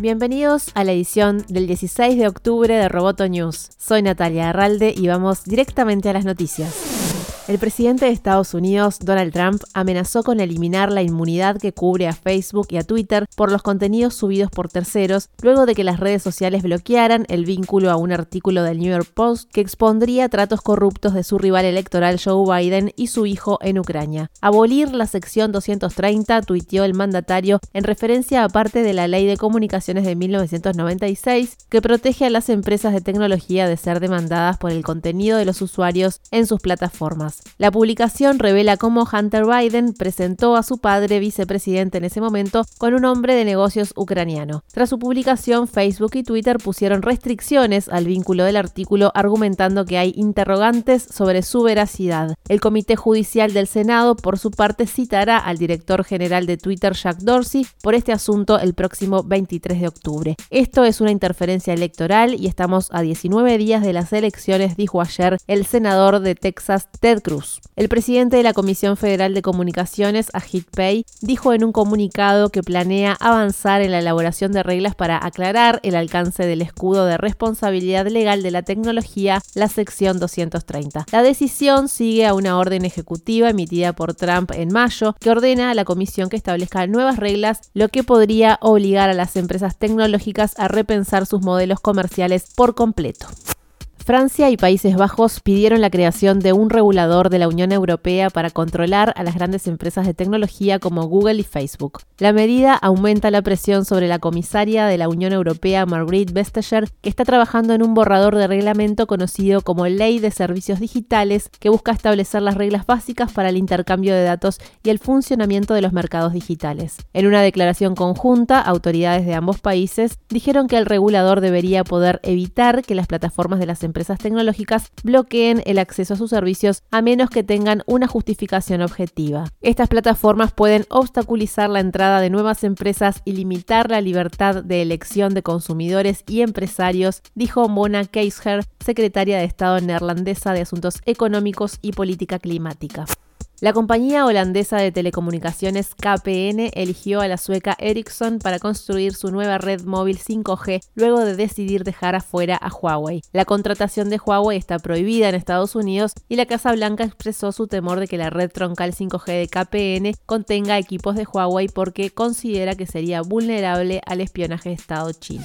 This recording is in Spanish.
Bienvenidos a la edición del 16 de octubre de Roboto News. Soy Natalia Arralde y vamos directamente a las noticias. El presidente de Estados Unidos, Donald Trump, amenazó con eliminar la inmunidad que cubre a Facebook y a Twitter por los contenidos subidos por terceros, luego de que las redes sociales bloquearan el vínculo a un artículo del New York Post que expondría tratos corruptos de su rival electoral Joe Biden y su hijo en Ucrania. Abolir la sección 230, tuiteó el mandatario en referencia a parte de la Ley de Comunicaciones de 1996 que protege a las empresas de tecnología de ser demandadas por el contenido de los usuarios en sus plataformas. La publicación revela cómo Hunter Biden presentó a su padre, vicepresidente en ese momento, con un hombre de negocios ucraniano. Tras su publicación, Facebook y Twitter pusieron restricciones al vínculo del artículo argumentando que hay interrogantes sobre su veracidad. El Comité Judicial del Senado, por su parte, citará al director general de Twitter, Jack Dorsey, por este asunto el próximo 23 de octubre. Esto es una interferencia electoral y estamos a 19 días de las elecciones, dijo ayer el senador de Texas, Ted Cruz. El presidente de la Comisión Federal de Comunicaciones, Ajit Pei, dijo en un comunicado que planea avanzar en la elaboración de reglas para aclarar el alcance del escudo de responsabilidad legal de la tecnología, la sección 230. La decisión sigue a una orden ejecutiva emitida por Trump en mayo que ordena a la comisión que establezca nuevas reglas, lo que podría obligar a las empresas tecnológicas a repensar sus modelos comerciales por completo. Francia y Países Bajos pidieron la creación de un regulador de la Unión Europea para controlar a las grandes empresas de tecnología como Google y Facebook. La medida aumenta la presión sobre la comisaria de la Unión Europea, Margrethe Vestager, que está trabajando en un borrador de reglamento conocido como Ley de Servicios Digitales, que busca establecer las reglas básicas para el intercambio de datos y el funcionamiento de los mercados digitales. En una declaración conjunta, autoridades de ambos países dijeron que el regulador debería poder evitar que las plataformas de las empresas empresas tecnológicas bloqueen el acceso a sus servicios a menos que tengan una justificación objetiva. Estas plataformas pueden obstaculizar la entrada de nuevas empresas y limitar la libertad de elección de consumidores y empresarios, dijo Mona Keisher, secretaria de Estado neerlandesa de Asuntos Económicos y Política Climática. La compañía holandesa de telecomunicaciones KPN eligió a la sueca Ericsson para construir su nueva red móvil 5G luego de decidir dejar afuera a Huawei. La contratación de Huawei está prohibida en Estados Unidos y la Casa Blanca expresó su temor de que la red troncal 5G de KPN contenga equipos de Huawei porque considera que sería vulnerable al espionaje de Estado chino.